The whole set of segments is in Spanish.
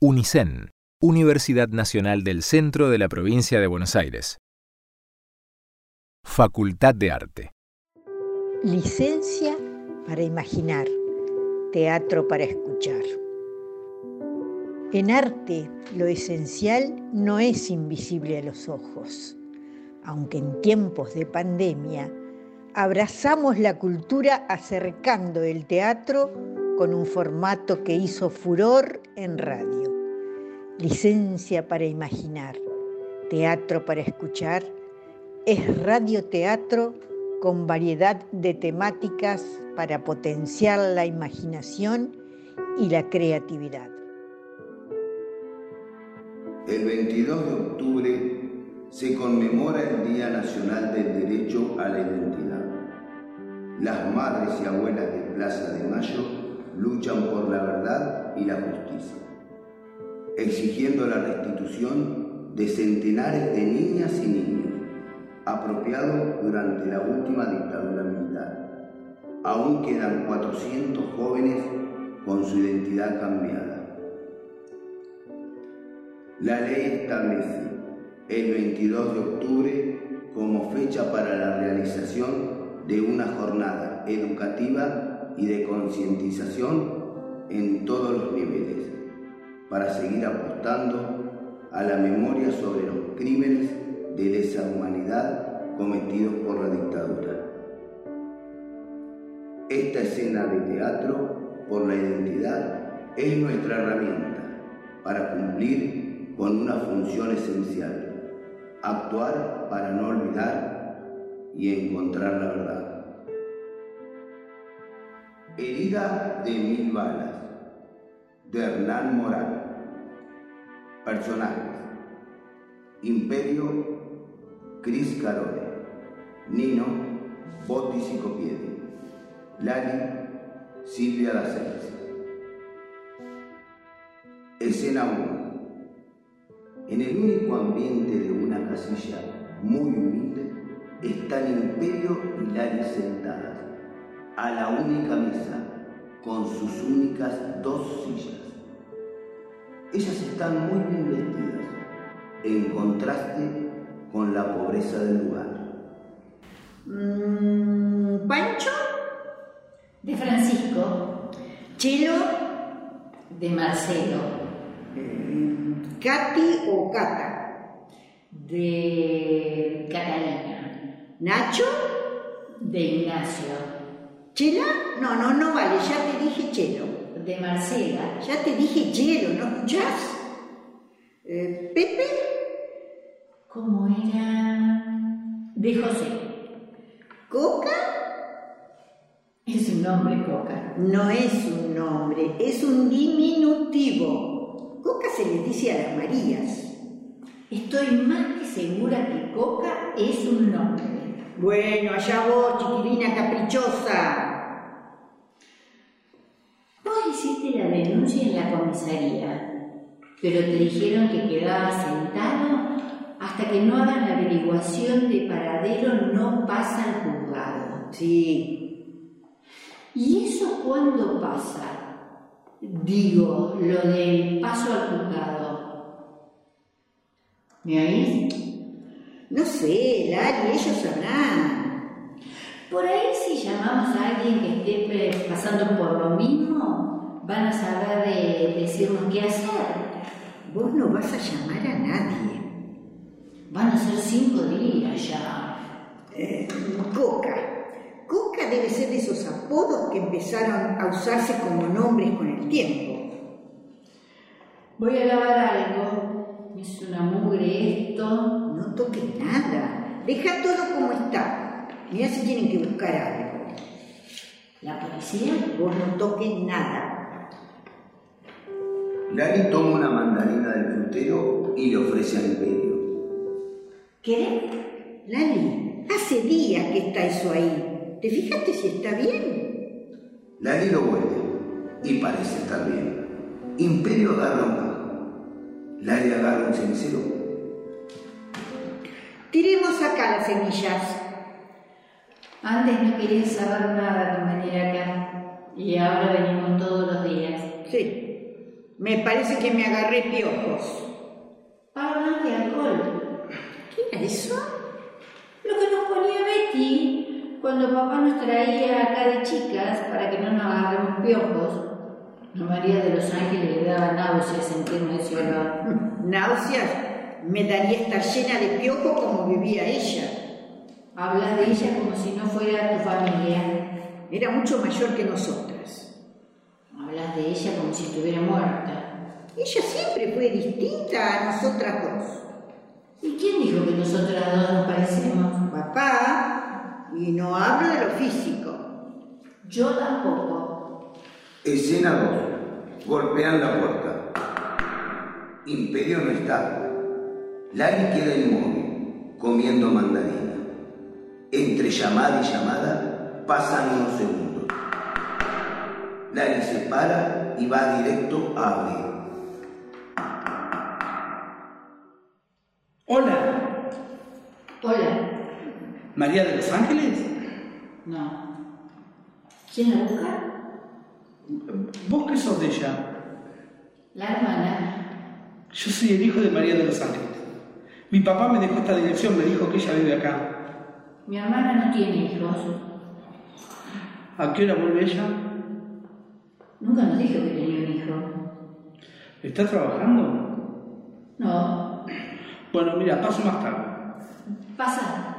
UNICEN, Universidad Nacional del Centro de la Provincia de Buenos Aires. Facultad de Arte. Licencia para imaginar, teatro para escuchar. En arte, lo esencial no es invisible a los ojos, aunque en tiempos de pandemia abrazamos la cultura acercando el teatro con un formato que hizo furor en radio. Licencia para imaginar, teatro para escuchar, es radioteatro con variedad de temáticas para potenciar la imaginación y la creatividad. El 22 de octubre se conmemora el Día Nacional del Derecho a la Identidad. Las madres y abuelas de Plaza de Mayo luchan por la verdad y la justicia, exigiendo la restitución de centenares de niñas y niños apropiados durante la última dictadura militar. Aún quedan 400 jóvenes con su identidad cambiada. La ley establece el 22 de octubre como fecha para la realización de una jornada educativa y de concientización en todos los niveles, para seguir apostando a la memoria sobre los crímenes de lesa humanidad cometidos por la dictadura. Esta escena de teatro por la identidad es nuestra herramienta para cumplir con una función esencial, actuar para no olvidar y encontrar la verdad. Herida de mil balas, de Hernán Morán. Personajes. Imperio, Cris Carole. Nino, Botti Psicopiedi. Lali, Silvia Daceres. Escena 1. En el único ambiente de una casilla muy humilde están Imperio y Lali sentadas a la única mesa con sus únicas dos sillas. Ellas están muy bien vestidas, en contraste con la pobreza del lugar. Mm, ¿Pancho? De Francisco. ¿Chelo? De Marcelo. Eh, ¿Katy o Cata? De Catalina. ¿Nacho? De Ignacio. ¿Chela? No, no, no vale, ya te dije chelo. De Marcela. Ya te dije chelo, ¿no escuchás? Eh, ¿Pepe? ¿Cómo era? De José. ¿Coca? Es un nombre, Coca. No es un nombre, es un diminutivo. Coca se le dice a las Marías. Estoy más que segura que Coca es un nombre. Bueno, allá vos, chiquilina caprichosa. Hiciste la denuncia en la comisaría, pero te dijeron que quedabas sentado hasta que no hagan la averiguación de paradero no pasa al juzgado. Sí. ¿Y eso cuándo pasa? Digo, lo del paso al juzgado. ¿Me oís? No sé, Lali, ellos sabrán. Llamamos a alguien que esté pasando por lo mismo, van a saber de decirnos qué hacer. Vos no vas a llamar a nadie. Van a ser cinco días ya. Eh, Coca. Coca debe ser de esos apodos que empezaron a usarse como nombres con el tiempo. Voy a lavar algo. Es una mugre esto. No toques nada. Deja todo como está. Mira si tienen que buscar algo. ¿La policía? Vos no toques nada. Lali toma una mandarina del frutero y le ofrece al imperio. ¿Qué? Lali, hace días que está eso ahí. ¿Te fijaste si está bien? Lali lo vuelve y parece estar bien. Imperio agarra un bajo. Lali agarra un cenicero. Tiremos acá las semillas. Antes no quería saber nada con venir acá y ahora venimos todos los días. Sí. Me parece que me agarré piojos. Hablan de alcohol. ¿Qué era eso? Lo que nos ponía Betty cuando papá nos traía acá de chicas para que no nos agarremos piojos. A María de los Ángeles le daba náuseas sentirme ese olor. Náuseas. Me daría estar llena de piojos como vivía ella. Hablas de ella como si no fuera tu familia. Era mucho mayor que nosotras. Hablas de ella como si estuviera muerta. Ella siempre fue distinta a nosotras dos. ¿Y quién dijo que nosotras dos nos parecemos? Papá, y no hablo de lo físico. Yo tampoco. Escena 2. Golpean la puerta. Imperio no está. Lari queda inmóvil, comiendo mandarina. Entre llamada y llamada pasan unos segundos. Lari se para y va directo a abrir. Hola, Hola. María de los Ángeles. No. ¿Quién la busca? ¿Vos qué sos de ella? La hermana. Yo soy el hijo de María de los Ángeles. Mi papá me dejó esta dirección, me dijo que ella vive acá. Mi hermana no tiene hijos. ¿A qué hora vuelve ella? Nunca nos dijo que tenía un hijo. ¿Está trabajando? No. Bueno, mira, paso más tarde. Pasa.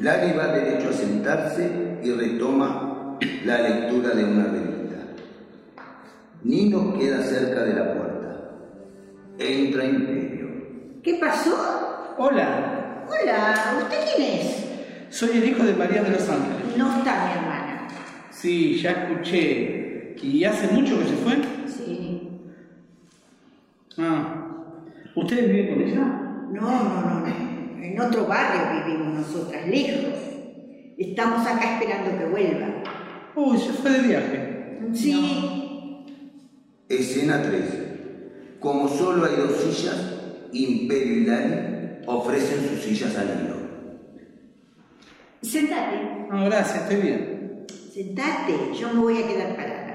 Lari va derecho a sentarse y retoma la lectura de una revista. Nino queda cerca de la puerta. Entra Imperio. ¿Qué pasó? Hola, Hola, ¿usted quién es? soy el hijo de María de los Ángeles. No está mi hermana. Sí, ya escuché. ¿Y hace mucho que se fue? Sí. Ah. ¿Ustedes viven con ella? No, no, no, no. En otro barrio vivimos nosotras, lejos. Estamos acá esperando que vuelva. Uy, se fue de viaje. Sí. Escena 3. Como solo hay dos sillas, Imperio y ofrecen sus sillas a Nino. Sentate. No, gracias, estoy bien. Sentate, yo me voy a quedar parada.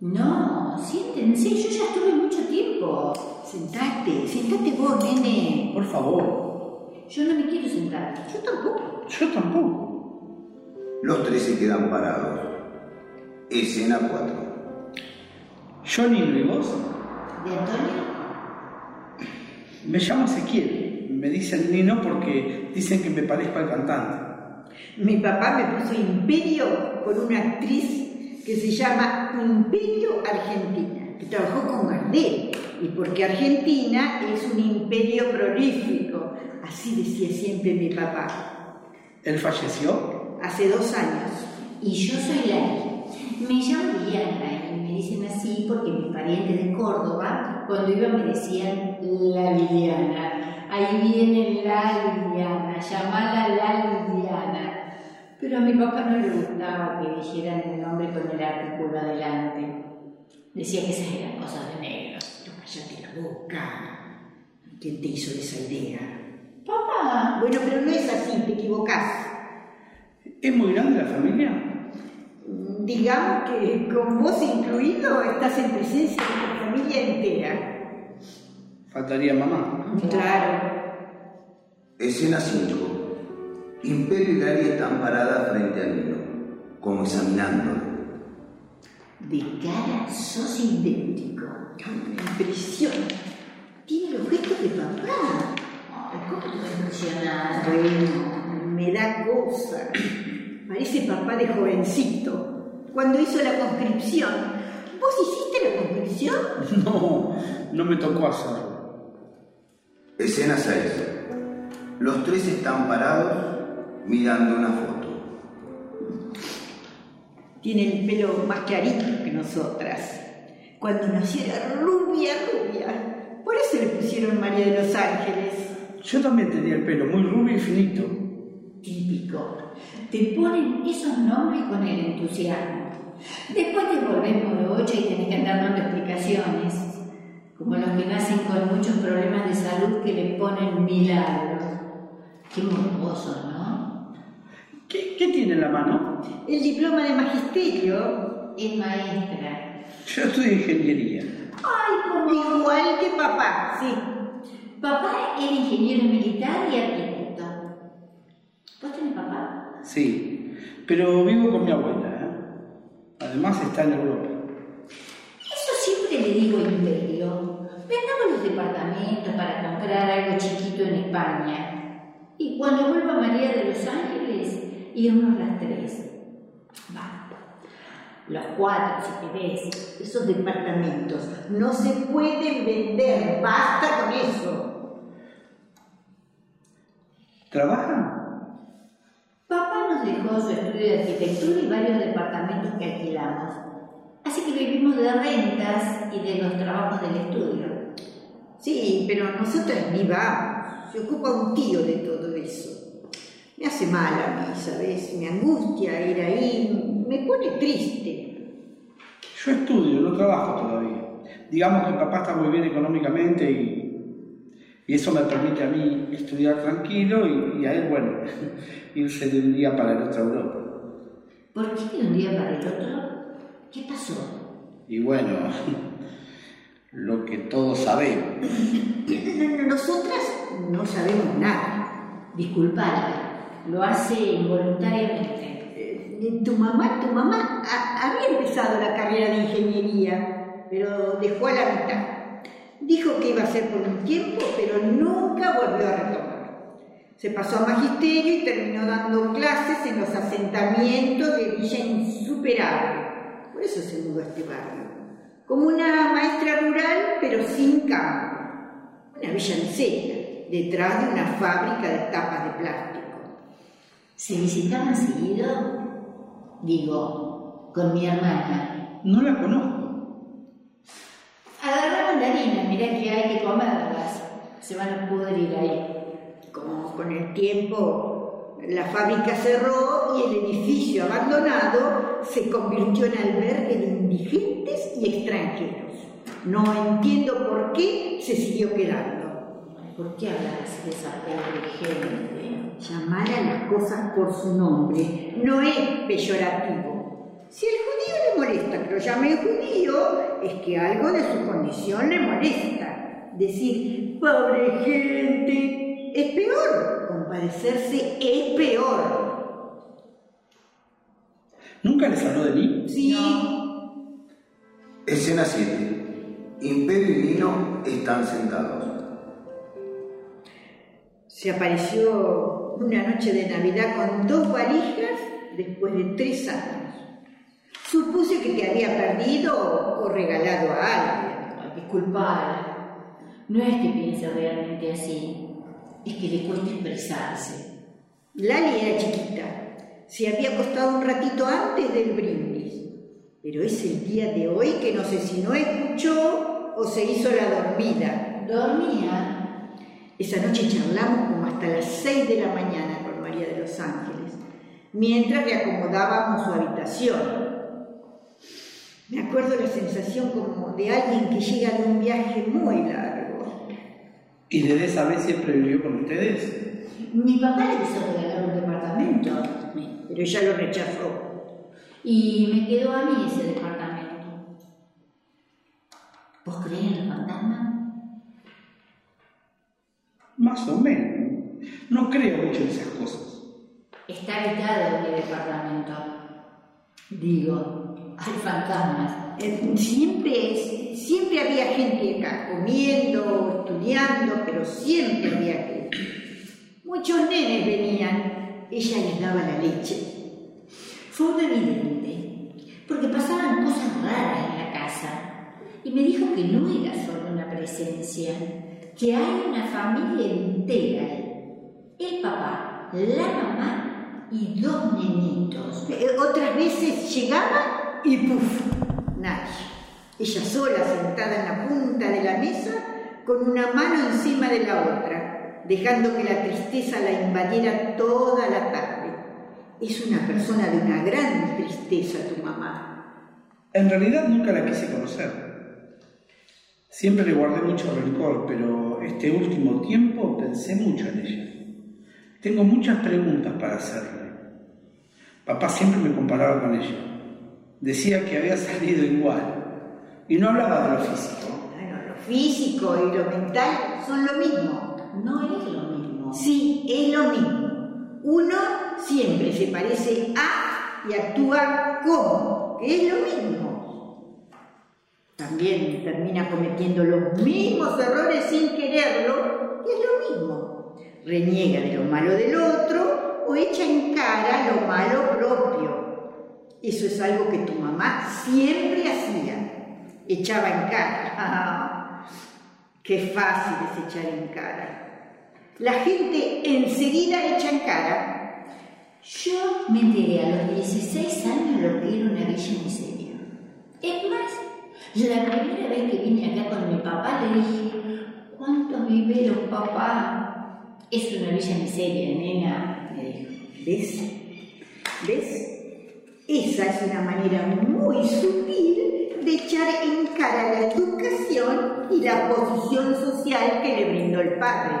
No, siéntense, yo ya estuve mucho tiempo. Sentate, sentate vos, nene. Por favor. Yo no me quiero sentar. Yo tampoco. Yo tampoco. Los tres se quedan parados. Escena 4. Yo, Nino, ¿y vos? ¿De Antonio? Me llamo Ezequiel. Me dicen Nino porque dicen que me parezco al cantante. Mi papá me puso Imperio por una actriz que se llama Imperio Argentina, que trabajó con Gardel, y porque Argentina es un imperio prolífico, así decía siempre mi papá, ¿Él falleció? hace dos años. Y yo soy Lali. Me llamo Liliana y me dicen así porque mis parientes de Córdoba, cuando iban me decían la Liliana. Ahí viene la Liliana, llamala la Liliana. Pero a mi papá no le gustaba que dijeran el nombre con el artículo adelante. Decía que esas eran cosas de negros. Pero cállate la boca. ¿Quién te hizo esa idea? Papá, Bueno, pero no es así, te equivocás. ¿Es muy grande la familia? Digamos que con vos incluido estás en presencia de la familia entera. Faltaría mamá. Claro. Escena 5. Imperio y Lari están paradas frente a Nino, como examinándolo. de cara sos idéntico. Me impresiona. Tiene los gestos de papá. ¿cómo te va a impresionar? Bueno, me da cosa. Parece papá de jovencito. Cuando hizo la conscripción. ¿Vos hiciste la conscripción? No, no me tocó hacerlo. Escena 6. Los tres están parados mirando una foto. Tiene el pelo más clarito que nosotras. Cuando nació era rubia, rubia. Por eso le pusieron María de los Ángeles. Yo también tenía el pelo muy rubio y finito. Típico. Te ponen esos nombres con el entusiasmo. Después te volvés morocha y tenés que andar dando explicaciones. Como los que nacen con muchos problemas de salud que le ponen milagros. Qué morboso, ¿no? ¿Qué, qué tiene en la mano? El diploma de magisterio. Es maestra. Yo estudio ingeniería. Ay, como... Igual que papá, sí. Papá era ingeniero militar y arquitecto. ¿Vos tenés papá? Sí, pero vivo con mi abuela. ¿eh? Además está en Europa. Eso siempre le digo Imperio. Vendamos los departamentos para comprar algo chiquito en España. Y cuando vuelva María de Los Ángeles, irnos las tres. Los cuatro, si querés. Esos departamentos no se pueden vender. Basta con eso. ¿Trabajan? Papá nos dejó su estudio de arquitectura y varios departamentos que alquilamos. Así que vivimos de rentas y de los trabajos del estudio. Sí, pero nosotras ni vamos. Se ocupa un tío de todo eso. Me hace mal a mí, ¿sabes? Me angustia ir ahí, me pone triste. Yo estudio, no trabajo todavía. Digamos que papá está muy bien económicamente y, y eso me permite a mí estudiar tranquilo y, y a él, bueno, irse de un día para el otro a Europa. ¿Por qué de un día para el otro? ¿Qué pasó? Y bueno, lo que todos sabemos. Nosotras no sabemos nada. Disculpada, lo hace involuntariamente. Eh, Tu mamá, tu mamá ha- había empezado la carrera de ingeniería, pero dejó a la mitad. Dijo que iba a ser por un tiempo, pero nunca volvió a retomar. Se pasó a magisterio y terminó dando clases en los asentamientos de Villa Insuperable. Por eso se mudó a este barrio. Como una maestra rural, pero sin campo. Una villa miseria, detrás de una fábrica de tapas de plástico. ¿Se visitaban seguido? Digo, con mi hermana. No la conozco. Agarrar mandarinas, mirá que hay que comerlas. Se van a pudrir ahí. Como con el tiempo la fábrica cerró y el edificio abandonado se convirtió en albergue de indigentes y extranjeros. No entiendo por qué se siguió quedando. ¿Por qué hablas de esa pobre gente? Llamar a las cosas por su nombre no es peyorativo. Si al judío le molesta que lo llame judío, es que algo de su condición le molesta. Decir, pobre gente, es peor. Compadecerse es peor. ¿Nunca les habló de mí? Sí, Escena 7. Imperio y Nino están sentados. se apareció una noche de Navidad con dos valijas después de tres años. Supuse que te había perdido o regalado a alguien. Ay, disculpad. No es que piense realmente así. Es que le cuesta expresarse. Lali era chiquita. Se había acostado un ratito antes del brindis. Pero es el día de hoy que no sé si no escuchó o se hizo la dormida. Dormía. Esa noche charlamos como hasta las seis de la mañana con María de los Ángeles, mientras le acomodábamos su habitación. Me acuerdo la sensación como de alguien que llega de un viaje muy largo. ¿Y desde esa vez siempre vivió con ustedes? Mi papá le quiso regalar un departamento. Pero ella lo rechazó. Y me quedó a mí ese departamento. ¿Vos creés en los fantasmas? Más o menos. No creo mucho en esas cosas. Está habitado el departamento. Digo, hay fantasmas. Siempre, siempre había gente acá, comiendo, estudiando, pero siempre había gente. Muchos nenes venían, ella les daba la leche. Fue un evidente, porque pasaban cosas raras en la casa. Y me dijo que no era solo una presencia, que hay una familia entera. El papá, la mamá y dos nenitos. Eh, Otras veces llegaba y ¡puf! Nadie. Ella sola sentada en la punta de la mesa con una mano encima de la otra, dejando que la tristeza la invadiera toda la tarde. Es una persona de una gran tristeza tu mamá. En realidad nunca la quise conocer. Siempre le guardé mucho rencor, pero este último tiempo pensé mucho en ella. Tengo muchas preguntas para hacerle. Papá siempre me comparaba con ella. Decía que había salido igual. Y no hablaba de lo físico. Bueno, lo físico y lo mental son lo mismo. No es lo mismo. Sí, es lo mismo. Uno siempre se parece a y actúa como, que es lo mismo. También termina cometiendo los mismos errores sin quererlo, que es lo mismo. Reniega de lo malo del otro o echa en cara lo malo propio. Eso es algo que tu mamá siempre hacía. Echaba en cara. Qué fácil es echar en cara. La gente enseguida echa en cara. Yo me enteré a los 16 años lo que era una villa miseria. Es más, la primera vez que vine acá con mi papá le dije, ¿cuántos viveros, papá? Es una villa miseria, nena, me dijo. ¿Ves? ¿Ves? Esa es una manera muy sutil de echar en cara la educación y la posición social que le brindó el padre.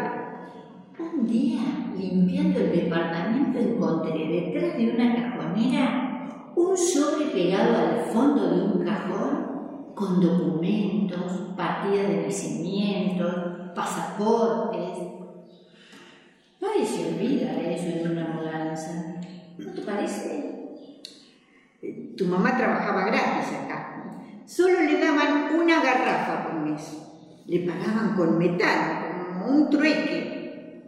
Un día, limpiando el departamento, encontré detrás de una cajonera un sobre pegado al fondo de un cajón con documentos, partidas de nacimientos, pasaportes. Nadie se eso en una mudanza. ¿No te parece? Tu mamá trabajaba gratis acá. Solo le daban una garrafa por mes. Le pagaban con metal, como un trueque.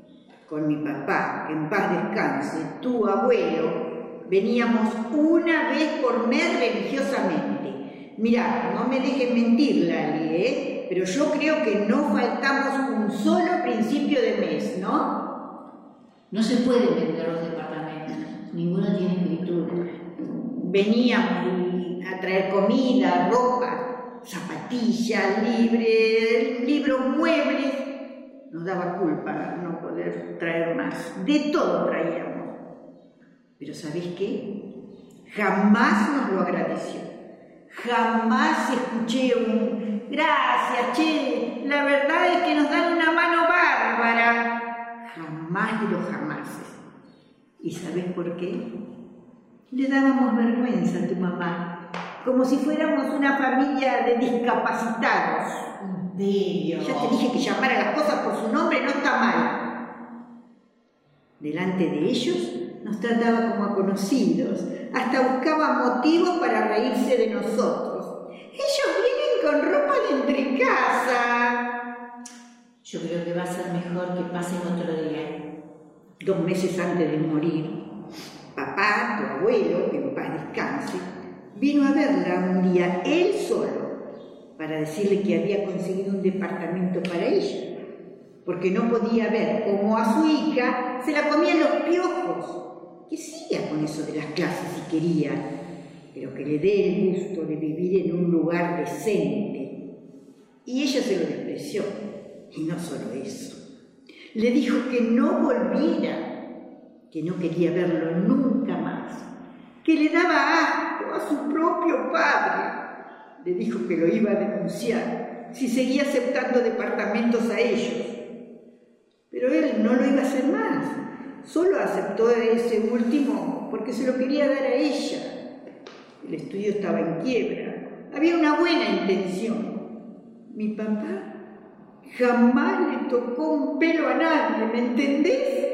Con mi papá, en paz descanse, tu abuelo, veníamos una vez por mes religiosamente. Mirá, no me dejes mentir, Lali, ¿eh? Pero yo creo que no faltamos un solo principio de mes, ¿no? No se pueden vender los departamentos. Ninguno tiene escritura. Veníamos a traer comida, ropa, zapatillas, libres, libros, muebles. Nos daba culpa no poder traer más. De todo traíamos. Pero ¿sabés qué? Jamás nos lo agradeció. Jamás escuché un gracias, che, la verdad es que nos dan una mano bárbara. Jamás de los jamases. ¿Y sabés por qué? Le dábamos vergüenza a tu mamá, como si fuéramos una familia de discapacitados. Dios. Ya te dije que llamar a las cosas por su nombre no está mal. Delante de ellos nos trataba como a conocidos, hasta buscaba motivos para reírse de nosotros. Ellos vienen con ropa de entrecasa. Yo creo que va a ser mejor que pasen otro día. Dos meses antes de morir, papá, tu abuelo, que en descanse, vino a verla un día él solo para decirle que había conseguido un departamento para ella, porque no podía ver cómo a su hija se la comían los piojos. Que siga con eso de las clases si quería, pero que le dé el gusto de vivir en un lugar decente. Y ella se lo despreció, y no solo eso. Le dijo que no volviera, que no quería verlo nunca más, que le daba asco a su propio padre. Le dijo que lo iba a denunciar si seguía aceptando departamentos a ellos. Pero él no lo iba a hacer más, solo aceptó ese último porque se lo quería dar a ella. El estudio estaba en quiebra, había una buena intención. Mi papá jamás le tocó un pelo a nadie, ¿me entendés?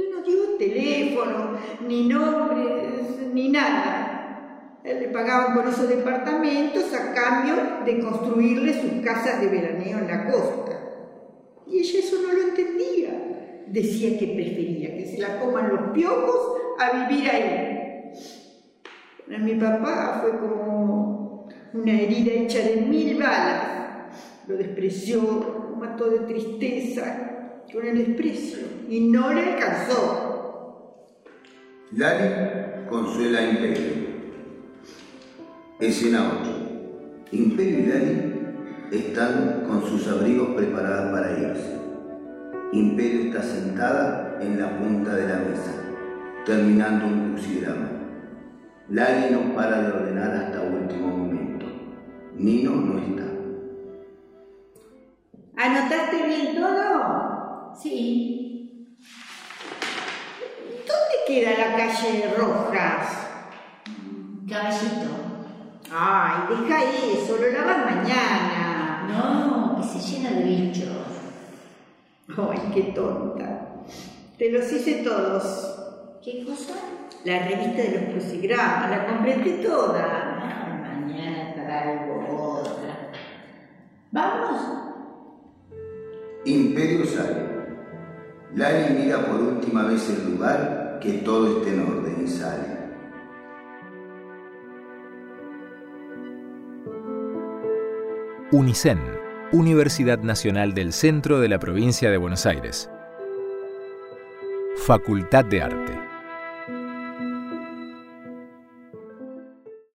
Él no dio teléfono, ni nombres, ni nada. Él le pagaban por esos departamentos a cambio de construirle sus casas de veraneo en la costa. Y ella eso no lo entendía. Decía que prefería que se la coman los piojos a vivir ahí. Para mi papá fue como una herida hecha de mil balas. Lo despreció, lo mató de tristeza, con el desprecio, y no le alcanzó. Lali consuela a Imperio. Escena 8. Imperio y Lali están con sus abrigos preparados para irse. Imperio está sentada en la punta de la mesa, terminando un crucigrama. Lali no para de ordenar hasta último momento. Nino no está. ¿Anotaste bien todo? Sí. ¿Dónde queda la calle Rojas? Caballito. Ay, deja eso, lo lavas mañana. No, que se llena de bichos. Ay, qué tonta. Te los hice todos. ¿Qué cosa? La revista de los crucigramas, la completé toda. Ay, mañana traigo otra. ¿Vamos? Imperio sale. Lali mira por última vez el lugar, que todo esté en orden y sale. UNICEN, Universidad Nacional del Centro de la Provincia de Buenos Aires. Facultad de Arte.